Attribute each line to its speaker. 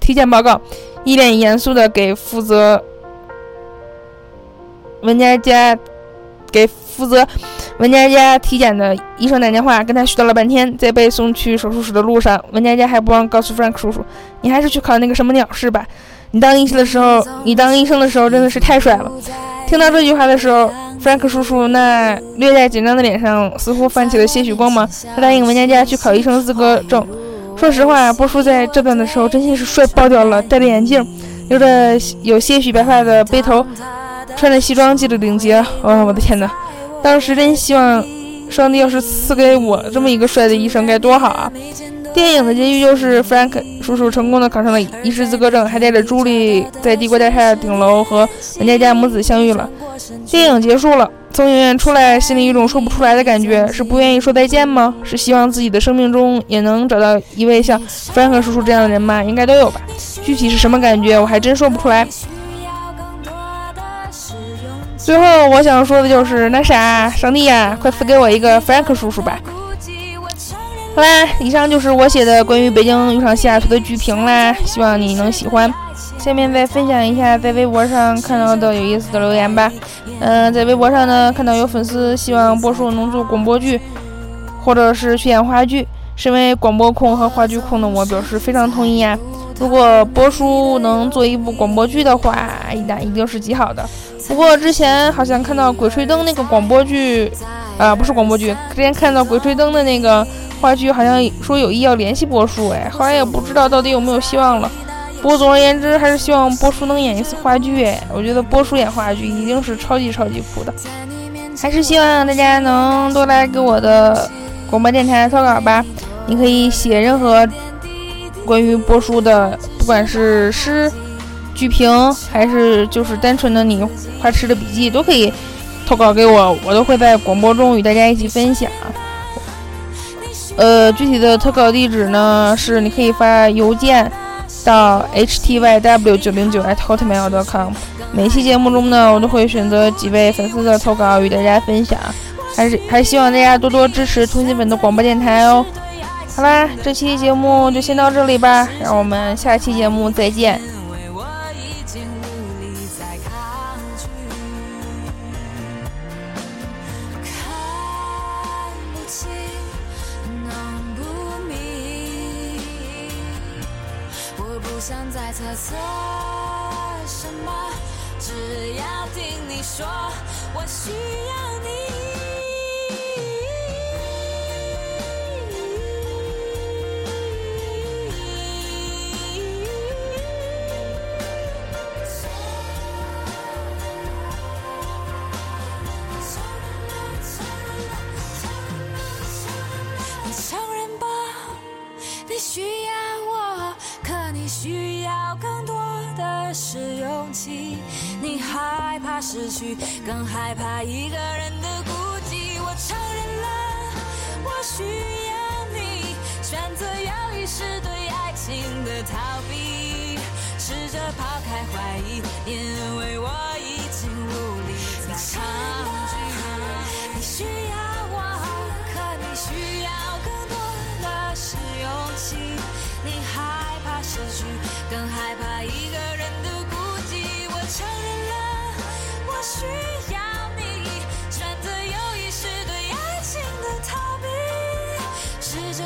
Speaker 1: 体检报告，一脸严肃的给负责文佳佳给负责文佳佳体检的医生打电话，跟他絮叨了半天。在被送去手术室的路上，文佳佳还不忘告诉 Frank 叔叔：“你还是去考那个什么鸟试吧。你当医生的时候，你当医生的时候真的是太帅了。”听到这句话的时候，Frank 叔叔那略带紧张的脸上似乎泛起了些许光芒。他答应文佳佳去考医生资格证。说实话，波叔在这段的时候真心是帅爆掉了，戴着眼镜，留着有些许白发的背头，穿着西装系着领结。哦，我的天哪！当时真希望上帝要是赐给我这么一个帅的医生该多好啊！电影的结局就是 Frank 叔叔成功的考上了医师资格证，还带着朱莉在帝国大厦顶楼和文佳佳母子相遇了。电影结束了，从影院出来，心里有一种说不出来的感觉，是不愿意说再见吗？是希望自己的生命中也能找到一位像 Frank 叔叔这样的人吗？应该都有吧。具体是什么感觉，我还真说不出来。最后我想说的就是，那啥，上帝呀，快赐给我一个 Frank 叔叔吧。好啦，以上就是我写的关于北京遇上西雅图的剧评啦，希望你能喜欢。下面再分享一下在微博上看到的有意思的留言吧。嗯，在微博上呢，看到有粉丝希望波叔能做广播剧，或者是去演话剧。身为广播控和话剧控的我，表示非常同意啊。如果波叔能做一部广播剧的话，那一定是极好的。不过之前好像看到《鬼吹灯》那个广播剧，啊，不是广播剧，之前看到《鬼吹灯》的那个。话剧好像说有意要联系波叔，哎，后来也不知道到底有没有希望了。不过总而言之，还是希望波叔能演一次话剧，我觉得波叔演话剧一定是超级超级酷的。还是希望大家能多来给我的广播电台投稿吧。你可以写任何关于波叔的，不管是诗、剧评，还是就是单纯的你花痴的笔记，都可以投稿给我，我都会在广播中与大家一起分享。呃，具体的投稿地址呢是你可以发邮件到 htyw 九零九 at @hotmail.com。每期节目中呢，我都会选择几位粉丝的投稿与大家分享，还是还希望大家多多支持通心粉的广播电台哦。好啦，这期节目就先到这里吧，让我们下期节目再见。不想再猜测什么？只要听你说，我需要你。你承认吧，你需要，需要。更多的是勇气，你害怕失去，更害怕一个人的孤寂。我承认了，我需要你，选择犹豫是对爱情的逃避，试着抛开怀疑，因为需要你。选择友谊是对爱情的逃避试着